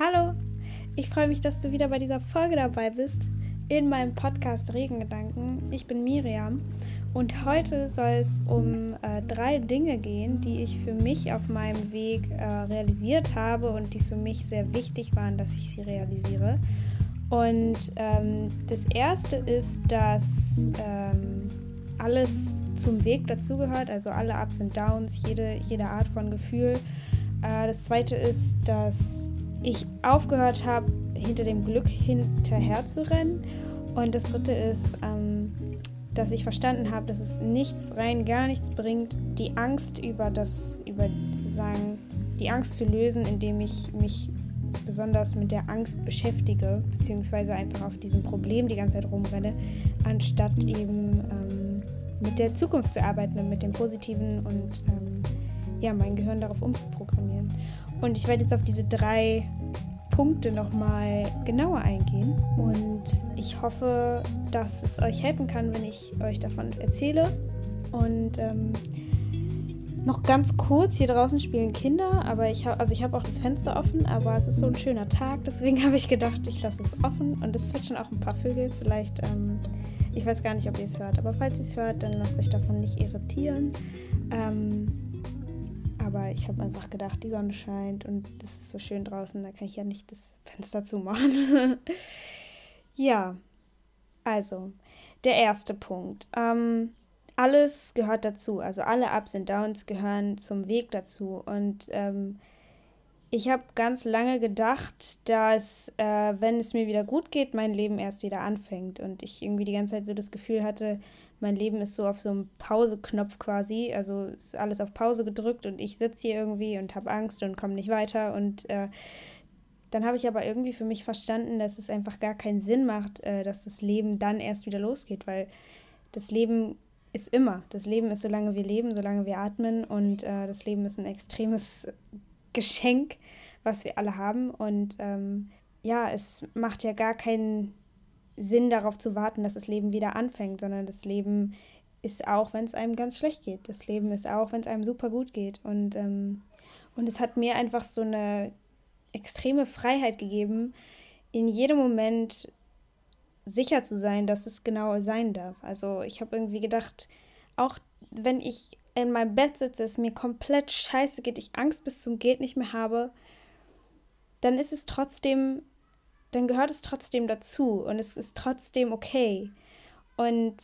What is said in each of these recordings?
Hallo, ich freue mich, dass du wieder bei dieser Folge dabei bist in meinem Podcast Regengedanken. Ich bin Miriam und heute soll es um äh, drei Dinge gehen, die ich für mich auf meinem Weg äh, realisiert habe und die für mich sehr wichtig waren, dass ich sie realisiere. Und ähm, das erste ist, dass ähm, alles zum Weg dazugehört, also alle Ups und Downs, jede, jede Art von Gefühl. Äh, das zweite ist, dass ich aufgehört habe, hinter dem Glück hinterher zu rennen. Und das dritte ist, ähm, dass ich verstanden habe, dass es nichts, rein gar nichts bringt, die Angst über das, über sozusagen die Angst zu lösen, indem ich mich besonders mit der Angst beschäftige, beziehungsweise einfach auf diesem Problem die ganze Zeit rumrenne, anstatt eben ähm, mit der Zukunft zu arbeiten und mit dem Positiven und ähm, ja, mein Gehirn darauf umzuprogrammieren. Und ich werde jetzt auf diese drei Punkte nochmal genauer eingehen. Und ich hoffe, dass es euch helfen kann, wenn ich euch davon erzähle. Und ähm, noch ganz kurz, hier draußen spielen Kinder, aber ich habe also ich auch das Fenster offen, aber es ist so ein schöner Tag, deswegen habe ich gedacht, ich lasse es offen und es zwitschern auch ein paar Vögel. Vielleicht, ähm, ich weiß gar nicht, ob ihr es hört, aber falls ihr es hört, dann lasst euch davon nicht irritieren. Ähm, aber ich habe einfach gedacht, die Sonne scheint und es ist so schön draußen, da kann ich ja nicht das Fenster zumachen. ja, also, der erste Punkt. Ähm, alles gehört dazu, also alle Ups und Downs gehören zum Weg dazu. Und ähm, ich habe ganz lange gedacht, dass, äh, wenn es mir wieder gut geht, mein Leben erst wieder anfängt. Und ich irgendwie die ganze Zeit so das Gefühl hatte, mein Leben ist so auf so einem Pause-Knopf quasi. Also ist alles auf Pause gedrückt und ich sitze hier irgendwie und habe Angst und komme nicht weiter. Und äh, dann habe ich aber irgendwie für mich verstanden, dass es einfach gar keinen Sinn macht, äh, dass das Leben dann erst wieder losgeht, weil das Leben ist immer. Das Leben ist, solange wir leben, solange wir atmen. Und äh, das Leben ist ein extremes Geschenk, was wir alle haben. Und ähm, ja, es macht ja gar keinen Sinn darauf zu warten, dass das Leben wieder anfängt, sondern das Leben ist auch, wenn es einem ganz schlecht geht. Das Leben ist auch, wenn es einem super gut geht. Und, ähm, und es hat mir einfach so eine extreme Freiheit gegeben, in jedem Moment sicher zu sein, dass es genau sein darf. Also ich habe irgendwie gedacht, auch wenn ich in meinem Bett sitze, es mir komplett scheiße geht, ich Angst bis zum Geht nicht mehr habe, dann ist es trotzdem dann gehört es trotzdem dazu und es ist trotzdem okay. Und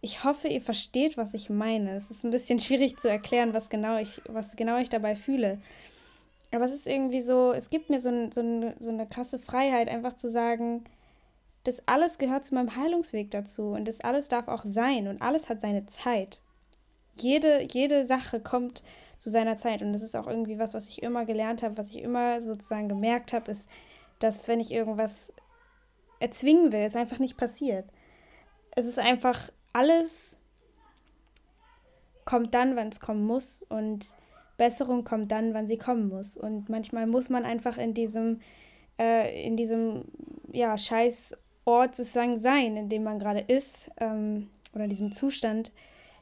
ich hoffe, ihr versteht, was ich meine. Es ist ein bisschen schwierig zu erklären, was genau ich, was genau ich dabei fühle. Aber es ist irgendwie so, es gibt mir so, ein, so, ein, so eine krasse Freiheit, einfach zu sagen, das alles gehört zu meinem Heilungsweg dazu und das alles darf auch sein und alles hat seine Zeit. Jede, jede Sache kommt zu seiner Zeit und das ist auch irgendwie was, was ich immer gelernt habe, was ich immer sozusagen gemerkt habe, ist, dass wenn ich irgendwas erzwingen will, es einfach nicht passiert. Es ist einfach alles kommt dann, wann es kommen muss und Besserung kommt dann, wann sie kommen muss. Und manchmal muss man einfach in diesem, äh, in diesem, ja, scheiß sozusagen sein, in dem man gerade ist, ähm, oder in diesem Zustand,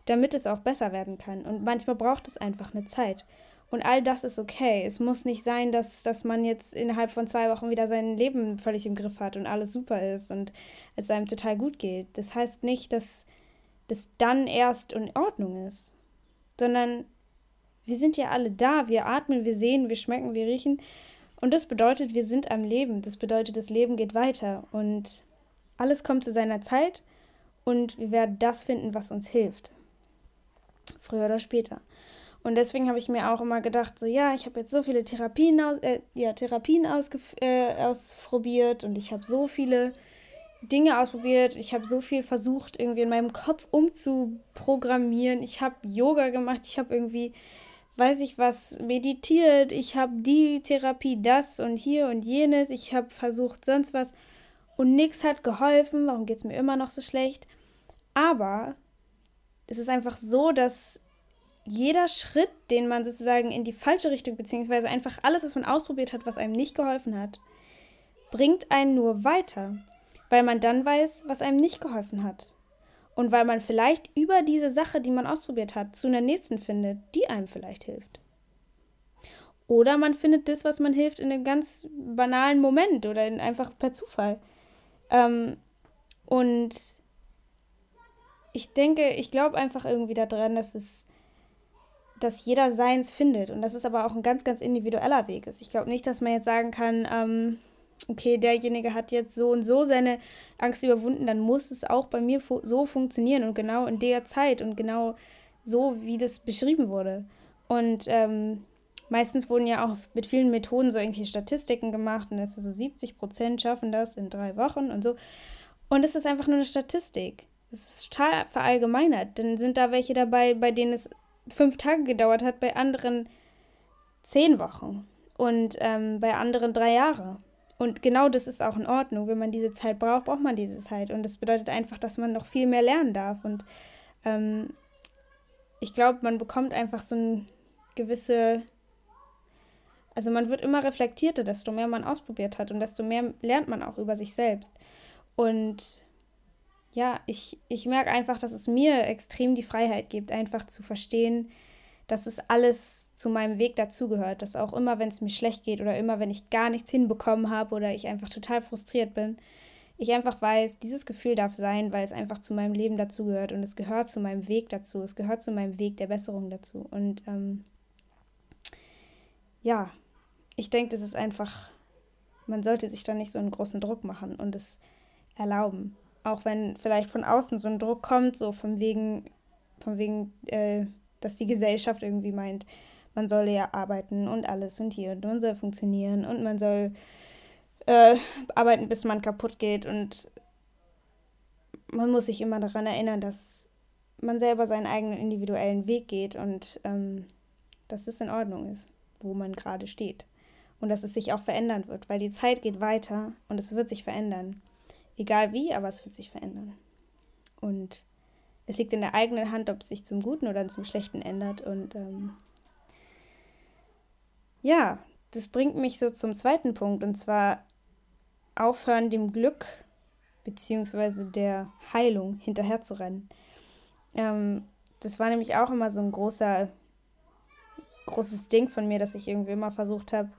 damit es auch besser werden kann. Und manchmal braucht es einfach eine Zeit. Und all das ist okay. Es muss nicht sein, dass, dass man jetzt innerhalb von zwei Wochen wieder sein Leben völlig im Griff hat und alles super ist und es einem total gut geht. Das heißt nicht, dass das dann erst in Ordnung ist, sondern wir sind ja alle da. Wir atmen, wir sehen, wir schmecken, wir riechen. Und das bedeutet, wir sind am Leben. Das bedeutet, das Leben geht weiter. Und alles kommt zu seiner Zeit und wir werden das finden, was uns hilft. Früher oder später. Und deswegen habe ich mir auch immer gedacht, so ja, ich habe jetzt so viele Therapien, aus, äh, ja, Therapien äh, ausprobiert und ich habe so viele Dinge ausprobiert. Ich habe so viel versucht, irgendwie in meinem Kopf umzuprogrammieren. Ich habe Yoga gemacht, ich habe irgendwie, weiß ich was, meditiert. Ich habe die Therapie, das und hier und jenes. Ich habe versucht, sonst was. Und nichts hat geholfen. Warum geht es mir immer noch so schlecht? Aber es ist einfach so, dass jeder Schritt, den man sozusagen in die falsche Richtung, beziehungsweise einfach alles, was man ausprobiert hat, was einem nicht geholfen hat, bringt einen nur weiter, weil man dann weiß, was einem nicht geholfen hat. Und weil man vielleicht über diese Sache, die man ausprobiert hat, zu einer nächsten findet, die einem vielleicht hilft. Oder man findet das, was man hilft, in einem ganz banalen Moment oder in, einfach per Zufall. Ähm, und ich denke, ich glaube einfach irgendwie daran, dass es, dass jeder seins findet und dass es aber auch ein ganz, ganz individueller Weg ist. Ich glaube nicht, dass man jetzt sagen kann, ähm, okay, derjenige hat jetzt so und so seine Angst überwunden, dann muss es auch bei mir fu so funktionieren und genau in der Zeit und genau so, wie das beschrieben wurde. Und ähm, meistens wurden ja auch mit vielen Methoden so irgendwie Statistiken gemacht und es ist so 70 Prozent schaffen das in drei Wochen und so. Und es ist einfach nur eine Statistik. Es ist total verallgemeinert. Dann sind da welche dabei, bei denen es fünf Tage gedauert hat, bei anderen zehn Wochen und ähm, bei anderen drei Jahre. Und genau das ist auch in Ordnung. Wenn man diese Zeit braucht, braucht man diese Zeit. Und das bedeutet einfach, dass man noch viel mehr lernen darf. Und ähm, ich glaube, man bekommt einfach so eine gewisse. Also man wird immer reflektierter, desto mehr man ausprobiert hat und desto mehr lernt man auch über sich selbst. Und ja, ich, ich merke einfach, dass es mir extrem die Freiheit gibt, einfach zu verstehen, dass es alles zu meinem Weg dazugehört. Dass auch immer, wenn es mir schlecht geht oder immer, wenn ich gar nichts hinbekommen habe oder ich einfach total frustriert bin, ich einfach weiß, dieses Gefühl darf sein, weil es einfach zu meinem Leben dazugehört und es gehört zu meinem Weg dazu. Es gehört zu meinem Weg der Besserung dazu. Und ähm, ja, ich denke, das ist einfach, man sollte sich da nicht so einen großen Druck machen und es erlauben. Auch wenn vielleicht von außen so ein Druck kommt, so von wegen, von wegen, äh, dass die Gesellschaft irgendwie meint, man solle ja arbeiten und alles und hier und man soll funktionieren und man soll äh, arbeiten, bis man kaputt geht und man muss sich immer daran erinnern, dass man selber seinen eigenen individuellen Weg geht und ähm, dass es in Ordnung ist, wo man gerade steht. Und dass es sich auch verändern wird, weil die Zeit geht weiter und es wird sich verändern. Egal wie, aber es wird sich verändern. Und es liegt in der eigenen Hand, ob es sich zum Guten oder zum Schlechten ändert. Und ähm, ja, das bringt mich so zum zweiten Punkt, und zwar aufhören, dem Glück bzw. der Heilung hinterherzurennen. Ähm, das war nämlich auch immer so ein großer, großes Ding von mir, dass ich irgendwie immer versucht habe,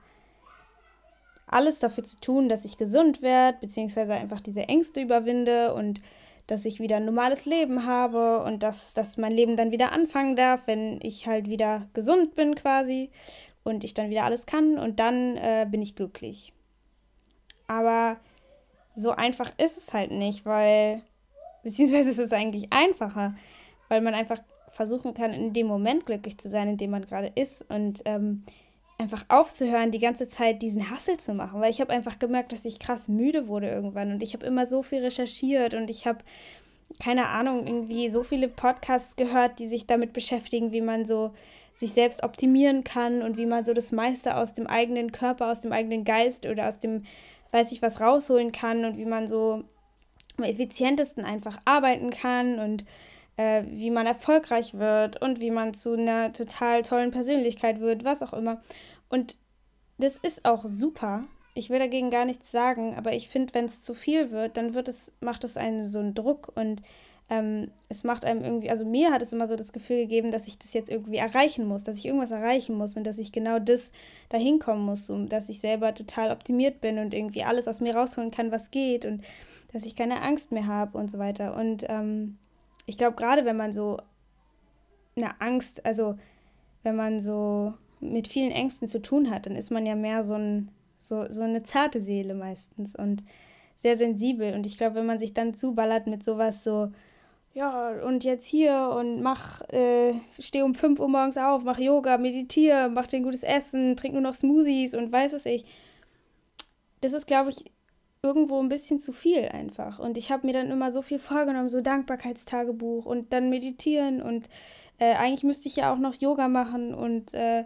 alles dafür zu tun, dass ich gesund werde, beziehungsweise einfach diese Ängste überwinde und dass ich wieder ein normales Leben habe und dass, dass mein Leben dann wieder anfangen darf, wenn ich halt wieder gesund bin quasi und ich dann wieder alles kann und dann äh, bin ich glücklich. Aber so einfach ist es halt nicht, weil, beziehungsweise ist es eigentlich einfacher, weil man einfach versuchen kann, in dem Moment glücklich zu sein, in dem man gerade ist und ähm, einfach aufzuhören, die ganze Zeit diesen Hassel zu machen, weil ich habe einfach gemerkt, dass ich krass müde wurde irgendwann. Und ich habe immer so viel recherchiert und ich habe keine Ahnung, irgendwie so viele Podcasts gehört, die sich damit beschäftigen, wie man so sich selbst optimieren kann und wie man so das meiste aus dem eigenen Körper, aus dem eigenen Geist oder aus dem, weiß ich was, rausholen kann und wie man so am effizientesten einfach arbeiten kann und äh, wie man erfolgreich wird und wie man zu einer total tollen Persönlichkeit wird, was auch immer. Und das ist auch super. Ich will dagegen gar nichts sagen, aber ich finde, wenn es zu viel wird, dann wird es, macht es einen so einen Druck und ähm, es macht einem irgendwie, also mir hat es immer so das Gefühl gegeben, dass ich das jetzt irgendwie erreichen muss, dass ich irgendwas erreichen muss und dass ich genau das dahin kommen muss, um, dass ich selber total optimiert bin und irgendwie alles aus mir rausholen kann, was geht und dass ich keine Angst mehr habe und so weiter. Und ähm, ich glaube, gerade wenn man so eine Angst, also wenn man so mit vielen Ängsten zu tun hat, dann ist man ja mehr so, ein, so, so eine zarte Seele meistens und sehr sensibel. Und ich glaube, wenn man sich dann zuballert mit sowas so, ja, und jetzt hier und mach, äh, steh um 5 Uhr morgens auf, mach Yoga, meditiere, mach dir ein gutes Essen, trink nur noch Smoothies und weiß was ich. Das ist, glaube ich, irgendwo ein bisschen zu viel einfach. Und ich habe mir dann immer so viel vorgenommen, so Dankbarkeitstagebuch und dann meditieren und äh, eigentlich müsste ich ja auch noch Yoga machen und äh,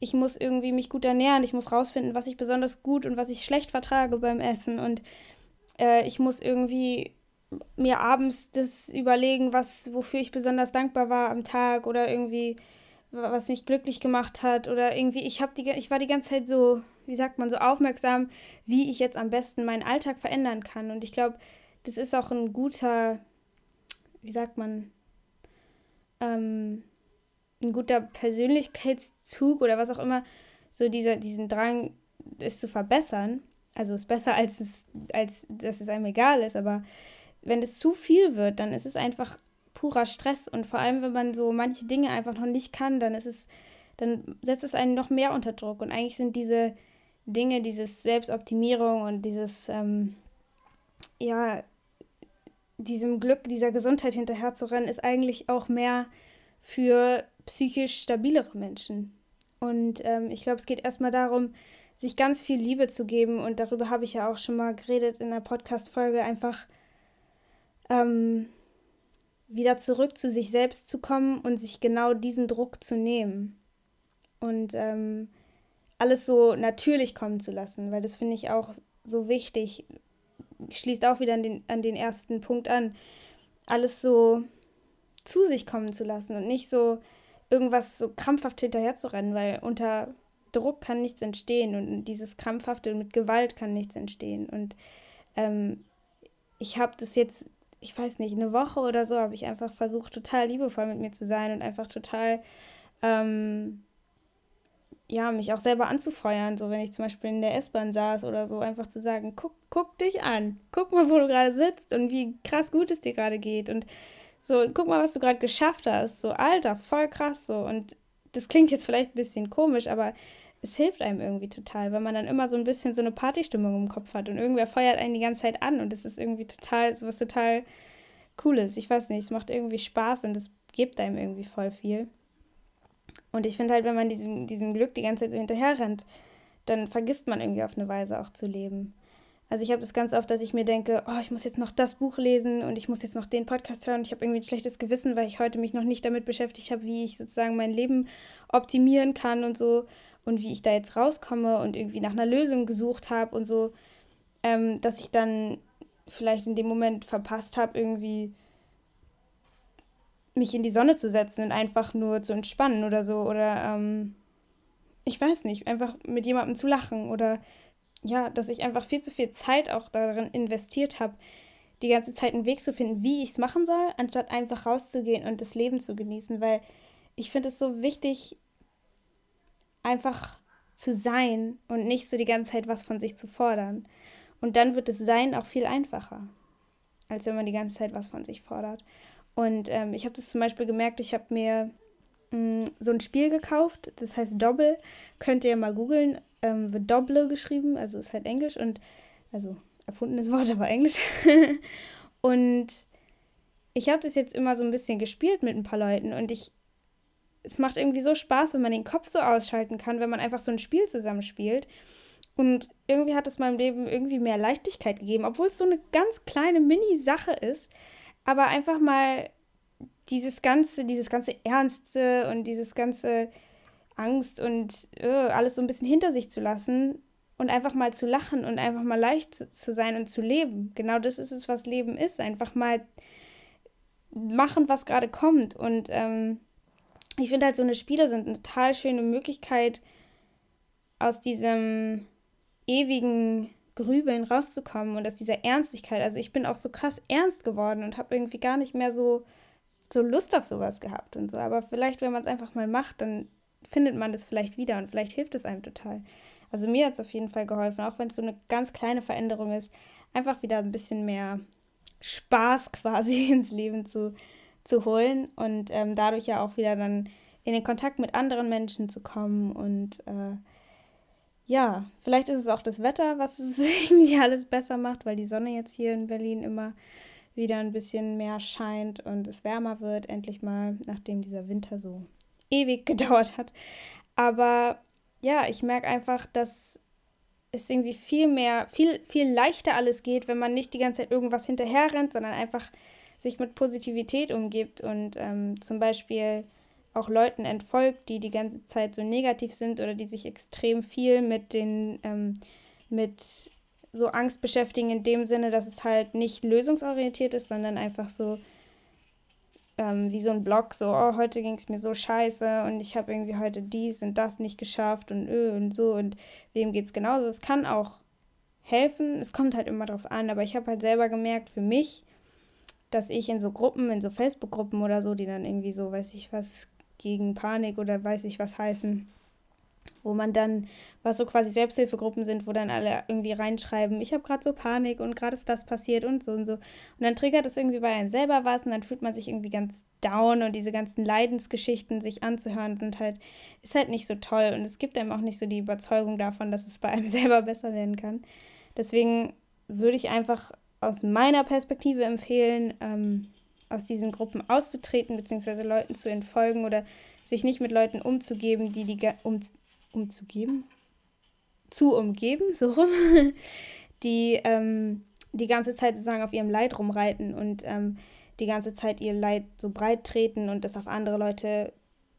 ich muss irgendwie mich gut ernähren, ich muss rausfinden, was ich besonders gut und was ich schlecht vertrage beim Essen und äh, ich muss irgendwie mir abends das überlegen, was wofür ich besonders dankbar war am Tag oder irgendwie was mich glücklich gemacht hat oder irgendwie ich habe die ich war die ganze Zeit so wie sagt man, so aufmerksam, wie ich jetzt am besten meinen Alltag verändern kann. Und ich glaube, das ist auch ein guter, wie sagt man, ähm, ein guter Persönlichkeitszug oder was auch immer, so dieser, diesen Drang, es zu verbessern. Also ist besser, als, es, als dass es einem egal ist, aber wenn es zu viel wird, dann ist es einfach purer Stress und vor allem, wenn man so manche Dinge einfach noch nicht kann, dann ist es, dann setzt es einen noch mehr unter Druck und eigentlich sind diese Dinge, dieses Selbstoptimierung und dieses, ähm, ja, diesem Glück, dieser Gesundheit hinterherzurennen, ist eigentlich auch mehr für psychisch stabilere Menschen. Und ähm, ich glaube, es geht erstmal darum, sich ganz viel Liebe zu geben. Und darüber habe ich ja auch schon mal geredet in der Podcast-Folge, einfach ähm, wieder zurück zu sich selbst zu kommen und sich genau diesen Druck zu nehmen. Und ähm, alles so natürlich kommen zu lassen, weil das finde ich auch so wichtig. Schließt auch wieder an den, an den ersten Punkt an. Alles so zu sich kommen zu lassen und nicht so irgendwas so krampfhaft hinterherzurennen, weil unter Druck kann nichts entstehen und dieses krampfhafte mit Gewalt kann nichts entstehen. Und ähm, ich habe das jetzt, ich weiß nicht, eine Woche oder so habe ich einfach versucht, total liebevoll mit mir zu sein und einfach total ähm, ja, mich auch selber anzufeuern, so wenn ich zum Beispiel in der S-Bahn saß oder so, einfach zu sagen, guck, guck dich an, guck mal, wo du gerade sitzt und wie krass gut es dir gerade geht. Und so, guck mal, was du gerade geschafft hast, so, Alter, voll krass so. Und das klingt jetzt vielleicht ein bisschen komisch, aber es hilft einem irgendwie total, weil man dann immer so ein bisschen so eine Partystimmung im Kopf hat und irgendwer feuert einen die ganze Zeit an und es ist irgendwie total, so was total Cooles. Ich weiß nicht, es macht irgendwie Spaß und es gibt einem irgendwie voll viel. Und ich finde halt, wenn man diesem, diesem Glück die ganze Zeit so hinterher rennt, dann vergisst man irgendwie auf eine Weise auch zu leben. Also ich habe das ganz oft, dass ich mir denke, oh, ich muss jetzt noch das Buch lesen und ich muss jetzt noch den Podcast hören. Ich habe irgendwie ein schlechtes Gewissen, weil ich heute mich noch nicht damit beschäftigt habe, wie ich sozusagen mein Leben optimieren kann und so und wie ich da jetzt rauskomme und irgendwie nach einer Lösung gesucht habe und so, ähm, dass ich dann vielleicht in dem Moment verpasst habe, irgendwie mich in die Sonne zu setzen und einfach nur zu entspannen oder so. Oder ähm, ich weiß nicht, einfach mit jemandem zu lachen. Oder ja, dass ich einfach viel zu viel Zeit auch darin investiert habe, die ganze Zeit einen Weg zu finden, wie ich es machen soll, anstatt einfach rauszugehen und das Leben zu genießen. Weil ich finde es so wichtig, einfach zu sein und nicht so die ganze Zeit was von sich zu fordern. Und dann wird das Sein auch viel einfacher, als wenn man die ganze Zeit was von sich fordert. Und ähm, ich habe das zum Beispiel gemerkt, ich habe mir mh, mm, so ein Spiel gekauft, das heißt Doppel. Könnt ihr mal googeln, ähm, wird Doble geschrieben, also ist halt Englisch und, also erfundenes Wort, aber Englisch. und ich habe das jetzt immer so ein bisschen gespielt mit ein paar Leuten und ich, es macht irgendwie so Spaß, wenn man den Kopf so ausschalten kann, wenn man einfach so ein Spiel zusammenspielt. Und irgendwie hat es meinem Leben irgendwie mehr Leichtigkeit gegeben, obwohl es so eine ganz kleine Mini-Sache ist aber einfach mal dieses ganze, dieses ganze Ernste und dieses ganze Angst und uh, alles so ein bisschen hinter sich zu lassen und einfach mal zu lachen und einfach mal leicht zu, zu sein und zu leben. Genau das ist es, was Leben ist. Einfach mal machen, was gerade kommt. Und ähm, ich finde halt, so eine Spiele sind eine total schöne Möglichkeit, aus diesem ewigen Grübeln rauszukommen und aus dieser Ernstigkeit. Also ich bin auch so krass ernst geworden und habe irgendwie gar nicht mehr so, so Lust auf sowas gehabt und so. Aber vielleicht, wenn man es einfach mal macht, dann findet man das vielleicht wieder und vielleicht hilft es einem total. Also mir hat es auf jeden Fall geholfen, auch wenn es so eine ganz kleine Veränderung ist, einfach wieder ein bisschen mehr Spaß quasi ins Leben zu, zu holen und ähm, dadurch ja auch wieder dann in den Kontakt mit anderen Menschen zu kommen und äh, ja, vielleicht ist es auch das Wetter, was es irgendwie alles besser macht, weil die Sonne jetzt hier in Berlin immer wieder ein bisschen mehr scheint und es wärmer wird, endlich mal, nachdem dieser Winter so ewig gedauert hat. Aber ja, ich merke einfach, dass es irgendwie viel mehr, viel, viel leichter alles geht, wenn man nicht die ganze Zeit irgendwas hinterher rennt, sondern einfach sich mit Positivität umgibt und ähm, zum Beispiel auch Leuten entfolgt, die die ganze Zeit so negativ sind oder die sich extrem viel mit den ähm, mit so Angst beschäftigen in dem Sinne, dass es halt nicht lösungsorientiert ist, sondern einfach so ähm, wie so ein Blog, so, oh, heute ging es mir so scheiße und ich habe irgendwie heute dies und das nicht geschafft und öh und so und wem geht es genauso. Es kann auch helfen, es kommt halt immer drauf an, aber ich habe halt selber gemerkt, für mich, dass ich in so Gruppen, in so Facebook-Gruppen oder so, die dann irgendwie so, weiß ich was, gegen Panik oder weiß ich was heißen, wo man dann, was so quasi Selbsthilfegruppen sind, wo dann alle irgendwie reinschreiben, ich habe gerade so Panik und gerade ist das passiert und so und so. Und dann triggert es irgendwie bei einem selber was und dann fühlt man sich irgendwie ganz down und diese ganzen Leidensgeschichten sich anzuhören sind halt, ist halt nicht so toll und es gibt einem auch nicht so die Überzeugung davon, dass es bei einem selber besser werden kann. Deswegen würde ich einfach aus meiner Perspektive empfehlen, ähm, aus diesen Gruppen auszutreten, beziehungsweise Leuten zu entfolgen oder sich nicht mit Leuten umzugeben, die die um, umzugeben, zu umgeben, so rum, die ähm, die ganze Zeit sozusagen auf ihrem Leid rumreiten und ähm, die ganze Zeit ihr Leid so breit treten und das auf andere Leute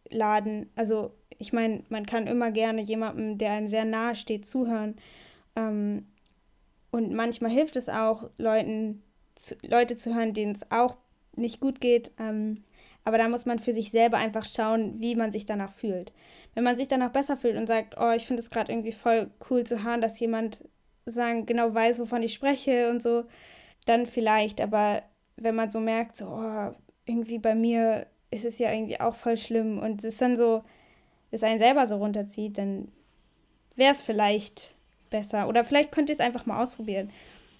laden. Also ich meine, man kann immer gerne jemandem, der einem sehr nahe steht, zuhören. Ähm, und manchmal hilft es auch, Leuten, zu, Leute zu hören, denen es auch nicht gut geht. Ähm, aber da muss man für sich selber einfach schauen, wie man sich danach fühlt. Wenn man sich danach besser fühlt und sagt, oh, ich finde es gerade irgendwie voll cool zu hören, dass jemand sagen, genau weiß, wovon ich spreche und so, dann vielleicht. Aber wenn man so merkt, so, oh, irgendwie bei mir ist es ja irgendwie auch voll schlimm und es dann so, es einen selber so runterzieht, dann wäre es vielleicht besser. Oder vielleicht könnt ihr es einfach mal ausprobieren.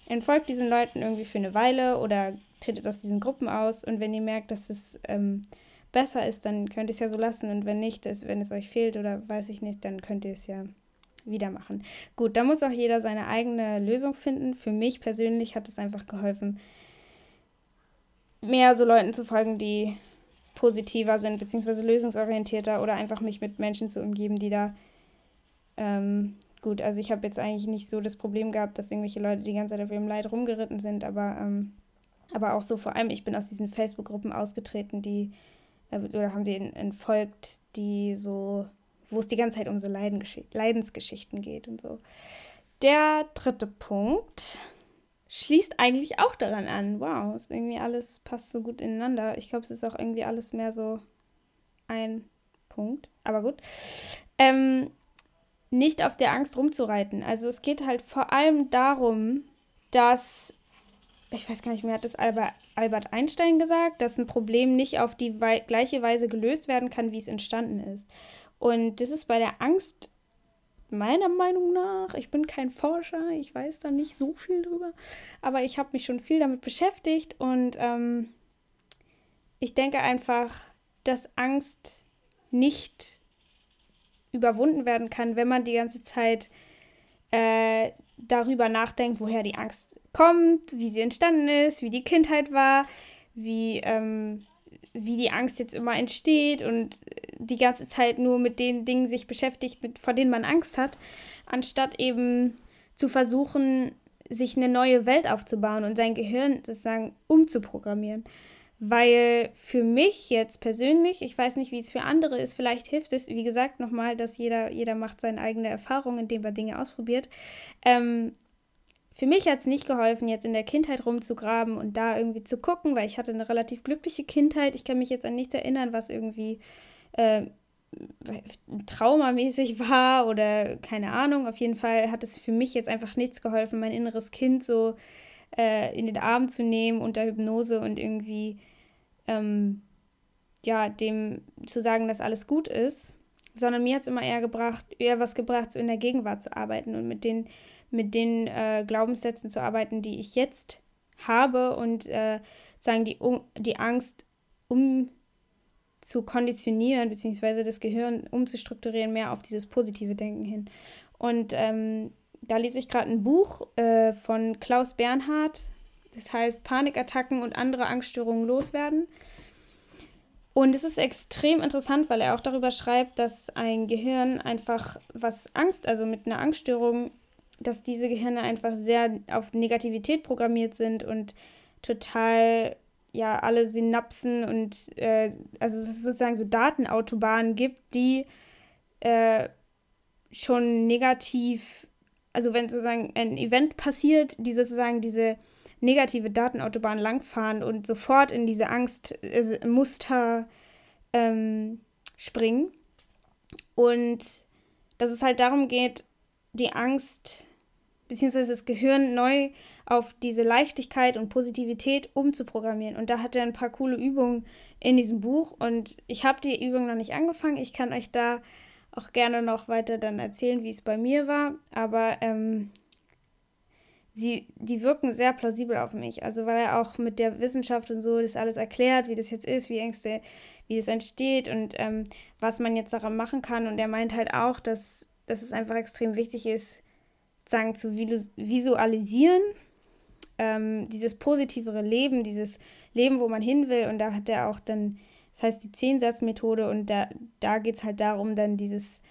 Entfolgt diesen Leuten irgendwie für eine Weile oder tretet aus diesen Gruppen aus und wenn ihr merkt, dass es ähm, besser ist, dann könnt ihr es ja so lassen und wenn nicht, dass, wenn es euch fehlt oder weiß ich nicht, dann könnt ihr es ja wieder machen. Gut, da muss auch jeder seine eigene Lösung finden. Für mich persönlich hat es einfach geholfen, mehr so Leuten zu folgen, die positiver sind, beziehungsweise lösungsorientierter oder einfach mich mit Menschen zu umgeben, die da ähm, gut, also ich habe jetzt eigentlich nicht so das Problem gehabt, dass irgendwelche Leute die ganze Zeit auf ihrem Leid rumgeritten sind, aber ähm, aber auch so vor allem, ich bin aus diesen Facebook-Gruppen ausgetreten, die, äh, oder haben denen entfolgt, die so, wo es die ganze Zeit um so Leidensgeschichten geht und so. Der dritte Punkt schließt eigentlich auch daran an. Wow, ist irgendwie alles passt so gut ineinander. Ich glaube, es ist auch irgendwie alles mehr so ein Punkt. Aber gut. Ähm, nicht auf der Angst rumzureiten. Also es geht halt vor allem darum, dass ich weiß gar nicht mehr, hat das Albert Einstein gesagt, dass ein Problem nicht auf die wei gleiche Weise gelöst werden kann, wie es entstanden ist. Und das ist bei der Angst meiner Meinung nach, ich bin kein Forscher, ich weiß da nicht so viel drüber, aber ich habe mich schon viel damit beschäftigt und ähm, ich denke einfach, dass Angst nicht überwunden werden kann, wenn man die ganze Zeit äh, darüber nachdenkt, woher die Angst kommt, wie sie entstanden ist, wie die Kindheit war, wie, ähm, wie die Angst jetzt immer entsteht und die ganze Zeit nur mit den Dingen sich beschäftigt, mit, vor denen man Angst hat, anstatt eben zu versuchen, sich eine neue Welt aufzubauen und sein Gehirn sozusagen umzuprogrammieren. Weil für mich jetzt persönlich, ich weiß nicht, wie es für andere ist, vielleicht hilft es, wie gesagt, nochmal, dass jeder, jeder macht seine eigene Erfahrung, indem er Dinge ausprobiert. Ähm, für mich hat es nicht geholfen, jetzt in der Kindheit rumzugraben und da irgendwie zu gucken, weil ich hatte eine relativ glückliche Kindheit. Ich kann mich jetzt an nichts erinnern, was irgendwie äh, traumamäßig war oder keine Ahnung. Auf jeden Fall hat es für mich jetzt einfach nichts geholfen, mein inneres Kind so äh, in den Arm zu nehmen unter Hypnose und irgendwie ähm, ja, dem zu sagen, dass alles gut ist. Sondern mir hat es immer eher gebracht, eher was gebracht, so in der Gegenwart zu arbeiten und mit den mit den äh, Glaubenssätzen zu arbeiten, die ich jetzt habe und äh, sagen, die, um, die Angst um zu konditionieren, beziehungsweise das Gehirn umzustrukturieren, mehr auf dieses positive Denken hin. Und ähm, da lese ich gerade ein Buch äh, von Klaus Bernhard, das heißt Panikattacken und andere Angststörungen loswerden. Und es ist extrem interessant, weil er auch darüber schreibt, dass ein Gehirn einfach was Angst, also mit einer Angststörung dass diese Gehirne einfach sehr auf Negativität programmiert sind und total ja alle Synapsen und äh, also es ist sozusagen so Datenautobahnen gibt, die äh, schon negativ, also wenn sozusagen ein Event passiert, die sozusagen diese negative Datenautobahn langfahren und sofort in diese Angstmuster äh, ähm, springen. Und dass es halt darum geht, die Angst beziehungsweise das Gehirn neu auf diese Leichtigkeit und Positivität umzuprogrammieren. Und da hat er ein paar coole Übungen in diesem Buch und ich habe die Übung noch nicht angefangen. Ich kann euch da auch gerne noch weiter dann erzählen, wie es bei mir war. Aber ähm, sie, die wirken sehr plausibel auf mich. Also weil er auch mit der Wissenschaft und so das alles erklärt, wie das jetzt ist, wie Ängste, wie es entsteht und ähm, was man jetzt daran machen kann. Und er meint halt auch, dass, dass es einfach extrem wichtig ist, sagen, zu visualisieren, ähm, dieses positivere Leben, dieses Leben, wo man hin will. Und da hat er auch dann, das heißt die Zehnsatzmethode und da, da geht es halt darum, dann dieses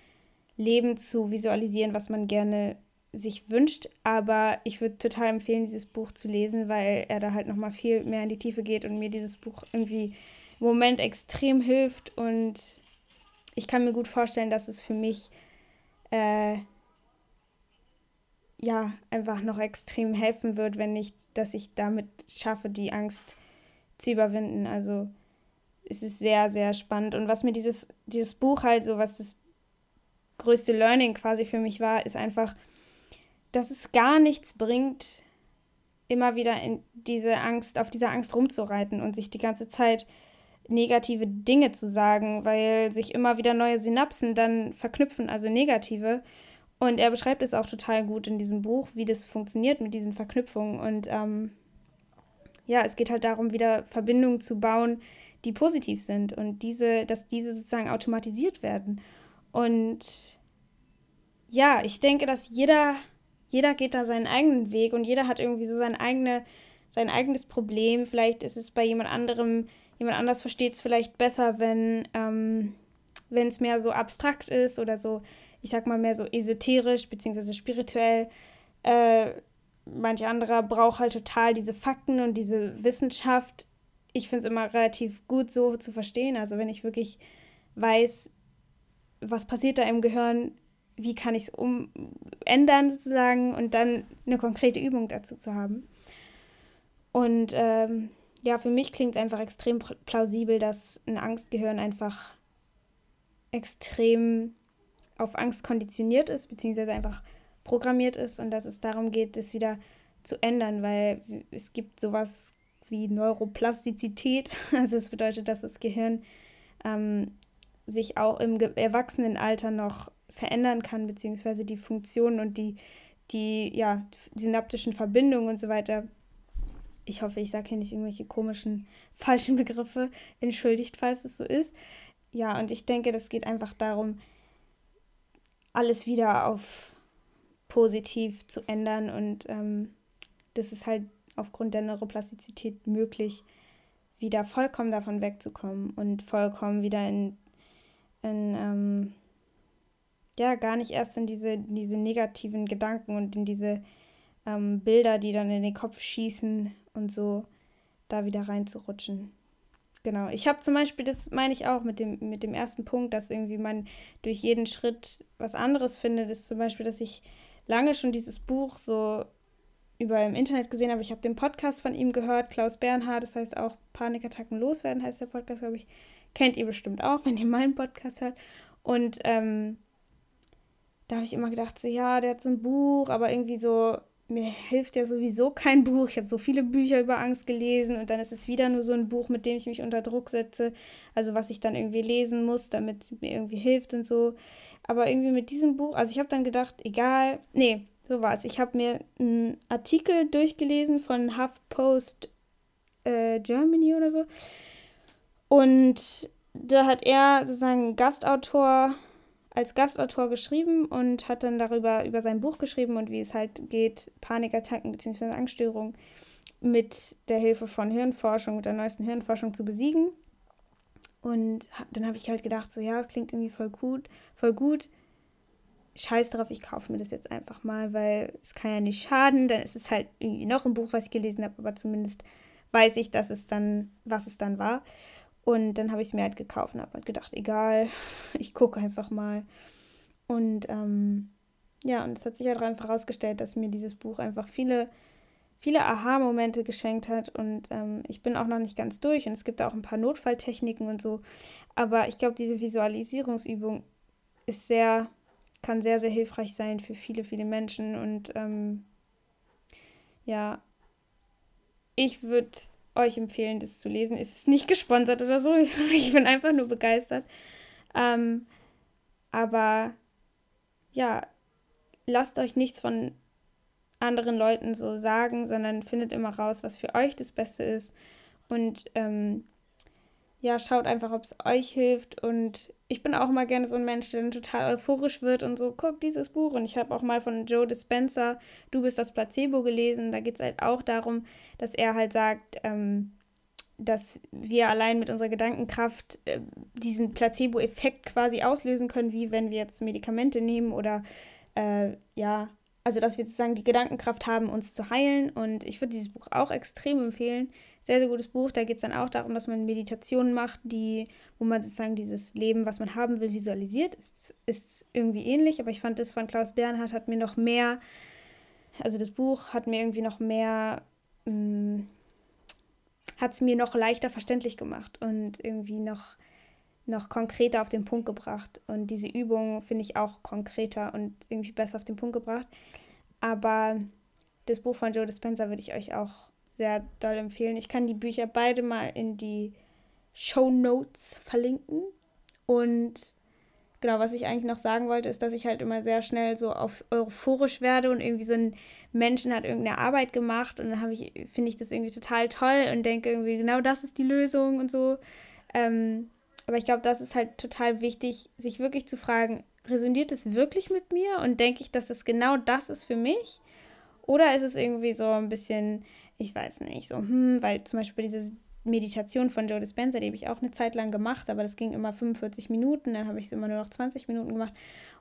Leben zu visualisieren, was man gerne sich wünscht. Aber ich würde total empfehlen, dieses Buch zu lesen, weil er da halt nochmal viel mehr in die Tiefe geht und mir dieses Buch irgendwie im Moment extrem hilft. Und ich kann mir gut vorstellen, dass es für mich äh, ja einfach noch extrem helfen wird, wenn ich, dass ich damit schaffe, die Angst zu überwinden. Also es ist sehr, sehr spannend. Und was mir dieses, dieses Buch halt so, was das größte Learning quasi für mich war, ist einfach, dass es gar nichts bringt, immer wieder in diese Angst, auf dieser Angst rumzureiten und sich die ganze Zeit negative Dinge zu sagen, weil sich immer wieder neue Synapsen dann verknüpfen, also negative. Und er beschreibt es auch total gut in diesem Buch, wie das funktioniert mit diesen Verknüpfungen. Und ähm, ja, es geht halt darum, wieder Verbindungen zu bauen, die positiv sind und diese, dass diese sozusagen automatisiert werden. Und ja, ich denke, dass jeder jeder geht da seinen eigenen Weg und jeder hat irgendwie so sein, eigene, sein eigenes Problem. Vielleicht ist es bei jemand anderem, jemand anders versteht es vielleicht besser, wenn ähm, es mehr so abstrakt ist oder so, ich sag mal, mehr so esoterisch bzw. spirituell. Äh, manch anderer braucht halt total diese Fakten und diese Wissenschaft. Ich finde es immer relativ gut so zu verstehen. Also wenn ich wirklich weiß, was passiert da im Gehirn, wie kann ich es umändern sozusagen und dann eine konkrete Übung dazu zu haben. Und ähm, ja, für mich klingt es einfach extrem plausibel, dass ein Angstgehirn einfach extrem auf Angst konditioniert ist, beziehungsweise einfach programmiert ist und dass es darum geht, das wieder zu ändern, weil es gibt sowas wie Neuroplastizität. Also es bedeutet, dass das Gehirn ähm, sich auch im Erwachsenenalter noch verändern kann, beziehungsweise die Funktionen und die, die ja, synaptischen Verbindungen und so weiter. Ich hoffe, ich sage hier nicht irgendwelche komischen, falschen Begriffe. Entschuldigt, falls es so ist. Ja, und ich denke, das geht einfach darum, alles wieder auf positiv zu ändern und ähm, das ist halt aufgrund der Neuroplastizität möglich, wieder vollkommen davon wegzukommen und vollkommen wieder in, in ähm, ja gar nicht erst in diese, diese negativen Gedanken und in diese ähm, Bilder, die dann in den Kopf schießen und so da wieder reinzurutschen. Genau. Ich habe zum Beispiel, das meine ich auch mit dem, mit dem ersten Punkt, dass irgendwie man durch jeden Schritt was anderes findet, ist zum Beispiel, dass ich lange schon dieses Buch so über im Internet gesehen habe. Ich habe den Podcast von ihm gehört, Klaus Bernhard, das heißt auch Panikattacken loswerden, heißt der Podcast, glaube ich. Kennt ihr bestimmt auch, wenn ihr meinen Podcast hört. Und ähm, da habe ich immer gedacht, so, ja, der hat so ein Buch, aber irgendwie so, mir hilft ja sowieso kein Buch. Ich habe so viele Bücher über Angst gelesen und dann ist es wieder nur so ein Buch, mit dem ich mich unter Druck setze. Also was ich dann irgendwie lesen muss, damit es mir irgendwie hilft und so. Aber irgendwie mit diesem Buch, also ich habe dann gedacht, egal, nee, so war es. Ich habe mir einen Artikel durchgelesen von HuffPost äh, Germany oder so. Und da hat er sozusagen Gastautor als Gastautor geschrieben und hat dann darüber über sein Buch geschrieben und wie es halt geht, Panikattacken bzw. Angststörungen mit der Hilfe von Hirnforschung, mit der neuesten Hirnforschung zu besiegen. Und dann habe ich halt gedacht, so ja, klingt irgendwie voll gut, voll gut. Scheiß drauf, ich kaufe mir das jetzt einfach mal, weil es kann ja nicht schaden. Dann ist es halt irgendwie noch ein Buch, was ich gelesen habe, aber zumindest weiß ich, dass es dann, was es dann war. Und dann habe ich es mir halt gekauft und habe halt gedacht, egal, ich gucke einfach mal. Und ähm, ja, und es hat sich halt einfach herausgestellt, dass mir dieses Buch einfach viele, viele Aha-Momente geschenkt hat. Und ähm, ich bin auch noch nicht ganz durch und es gibt auch ein paar Notfalltechniken und so. Aber ich glaube, diese Visualisierungsübung ist sehr, kann sehr, sehr hilfreich sein für viele, viele Menschen. Und ähm, ja, ich würde euch empfehlen, das zu lesen. Es ist nicht gesponsert oder so. Ich bin einfach nur begeistert. Ähm, Aber ja, lasst euch nichts von anderen Leuten so sagen, sondern findet immer raus, was für euch das Beste ist. Und ähm, ja, schaut einfach, ob es euch hilft. Und ich bin auch immer gerne so ein Mensch, der dann total euphorisch wird und so, guck dieses Buch. Und ich habe auch mal von Joe Dispenza, Du bist das Placebo gelesen. Da geht es halt auch darum, dass er halt sagt, ähm, dass wir allein mit unserer Gedankenkraft äh, diesen Placebo-Effekt quasi auslösen können, wie wenn wir jetzt Medikamente nehmen oder äh, ja, also dass wir sozusagen die Gedankenkraft haben, uns zu heilen. Und ich würde dieses Buch auch extrem empfehlen sehr, sehr gutes Buch. Da geht es dann auch darum, dass man Meditationen macht, die, wo man sozusagen dieses Leben, was man haben will, visualisiert. Ist, ist irgendwie ähnlich, aber ich fand das von Klaus Bernhard hat mir noch mehr, also das Buch hat mir irgendwie noch mehr, hm, hat es mir noch leichter verständlich gemacht und irgendwie noch, noch konkreter auf den Punkt gebracht. Und diese Übung finde ich auch konkreter und irgendwie besser auf den Punkt gebracht. Aber das Buch von Joe Dispenza würde ich euch auch sehr doll empfehlen. Ich kann die Bücher beide mal in die Show Notes verlinken. Und genau, was ich eigentlich noch sagen wollte, ist, dass ich halt immer sehr schnell so auf euphorisch werde und irgendwie so ein Menschen hat irgendeine Arbeit gemacht und dann ich, finde ich das irgendwie total toll und denke irgendwie, genau das ist die Lösung und so. Ähm, aber ich glaube, das ist halt total wichtig, sich wirklich zu fragen, resoniert es wirklich mit mir und denke ich, dass es genau das ist für mich? Oder ist es irgendwie so ein bisschen ich weiß nicht, so, hm, weil zum Beispiel diese Meditation von Joe Dispenza, die habe ich auch eine Zeit lang gemacht, aber das ging immer 45 Minuten, dann habe ich es immer nur noch 20 Minuten gemacht.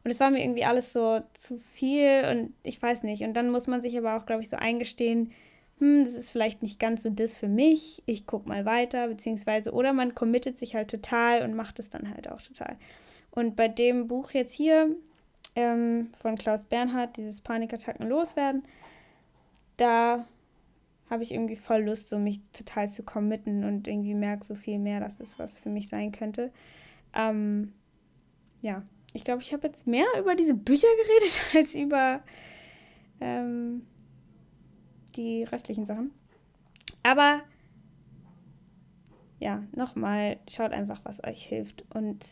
Und es war mir irgendwie alles so zu viel und ich weiß nicht. Und dann muss man sich aber auch, glaube ich, so eingestehen, hm, das ist vielleicht nicht ganz so das für mich, ich gucke mal weiter, beziehungsweise, oder man committet sich halt total und macht es dann halt auch total. Und bei dem Buch jetzt hier ähm, von Klaus Bernhard, dieses Panikattacken loswerden, da habe ich irgendwie voll Lust, so mich total zu committen und irgendwie merke so viel mehr, dass es was für mich sein könnte. Ähm, ja, ich glaube, ich habe jetzt mehr über diese Bücher geredet als über ähm, die restlichen Sachen. Aber ja, nochmal, schaut einfach, was euch hilft und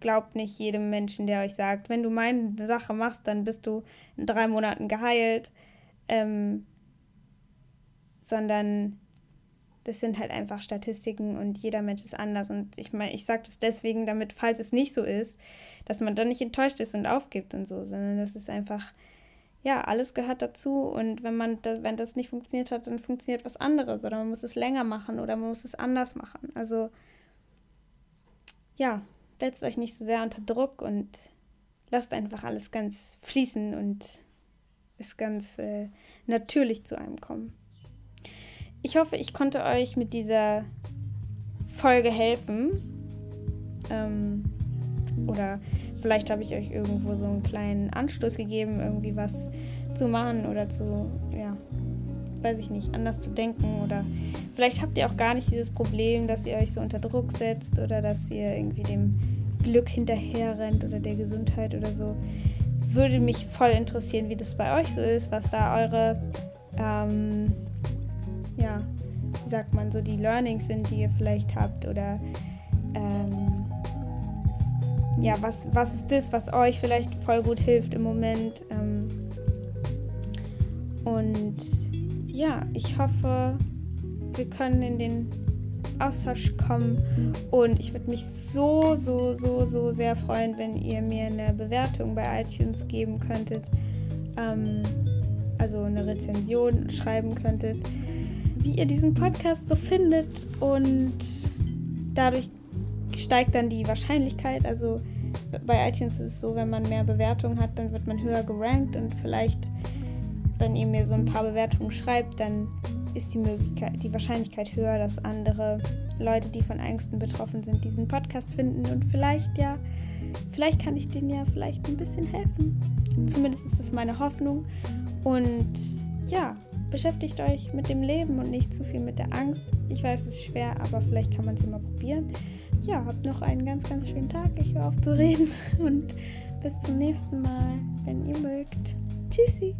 glaubt nicht jedem Menschen, der euch sagt, wenn du meine Sache machst, dann bist du in drei Monaten geheilt. Ähm, sondern das sind halt einfach Statistiken und jeder Mensch ist anders. Und ich meine, ich sage das deswegen, damit, falls es nicht so ist, dass man dann nicht enttäuscht ist und aufgibt und so, sondern das ist einfach, ja, alles gehört dazu. Und wenn man, da, wenn das nicht funktioniert hat, dann funktioniert was anderes oder man muss es länger machen oder man muss es anders machen. Also, ja, setzt euch nicht so sehr unter Druck und lasst einfach alles ganz fließen und ist ganz äh, natürlich zu einem kommen ich hoffe, ich konnte euch mit dieser Folge helfen. Ähm, oder vielleicht habe ich euch irgendwo so einen kleinen Anstoß gegeben, irgendwie was zu machen oder zu, ja, weiß ich nicht, anders zu denken. Oder vielleicht habt ihr auch gar nicht dieses Problem, dass ihr euch so unter Druck setzt oder dass ihr irgendwie dem Glück hinterher rennt oder der Gesundheit oder so. Würde mich voll interessieren, wie das bei euch so ist, was da eure ähm, ja, wie sagt man, so die Learnings sind, die ihr vielleicht habt oder ähm, ja, was, was ist das, was euch vielleicht voll gut hilft im Moment. Ähm, und ja, ich hoffe, wir können in den Austausch kommen und ich würde mich so, so, so, so sehr freuen, wenn ihr mir eine Bewertung bei iTunes geben könntet. Ähm, also eine Rezension schreiben könntet wie ihr diesen Podcast so findet und dadurch steigt dann die Wahrscheinlichkeit. Also bei iTunes ist es so, wenn man mehr Bewertungen hat, dann wird man höher gerankt und vielleicht, wenn ihr mir so ein paar Bewertungen schreibt, dann ist die Möglichkeit, die Wahrscheinlichkeit höher, dass andere Leute, die von Ängsten betroffen sind, diesen Podcast finden und vielleicht ja, vielleicht kann ich denen ja vielleicht ein bisschen helfen. Zumindest ist es meine Hoffnung und ja, beschäftigt euch mit dem Leben und nicht zu viel mit der Angst. Ich weiß, es ist schwer, aber vielleicht kann man es immer probieren. Ja, habt noch einen ganz, ganz schönen Tag. Ich höre auf zu reden und bis zum nächsten Mal, wenn ihr mögt. Tschüssi!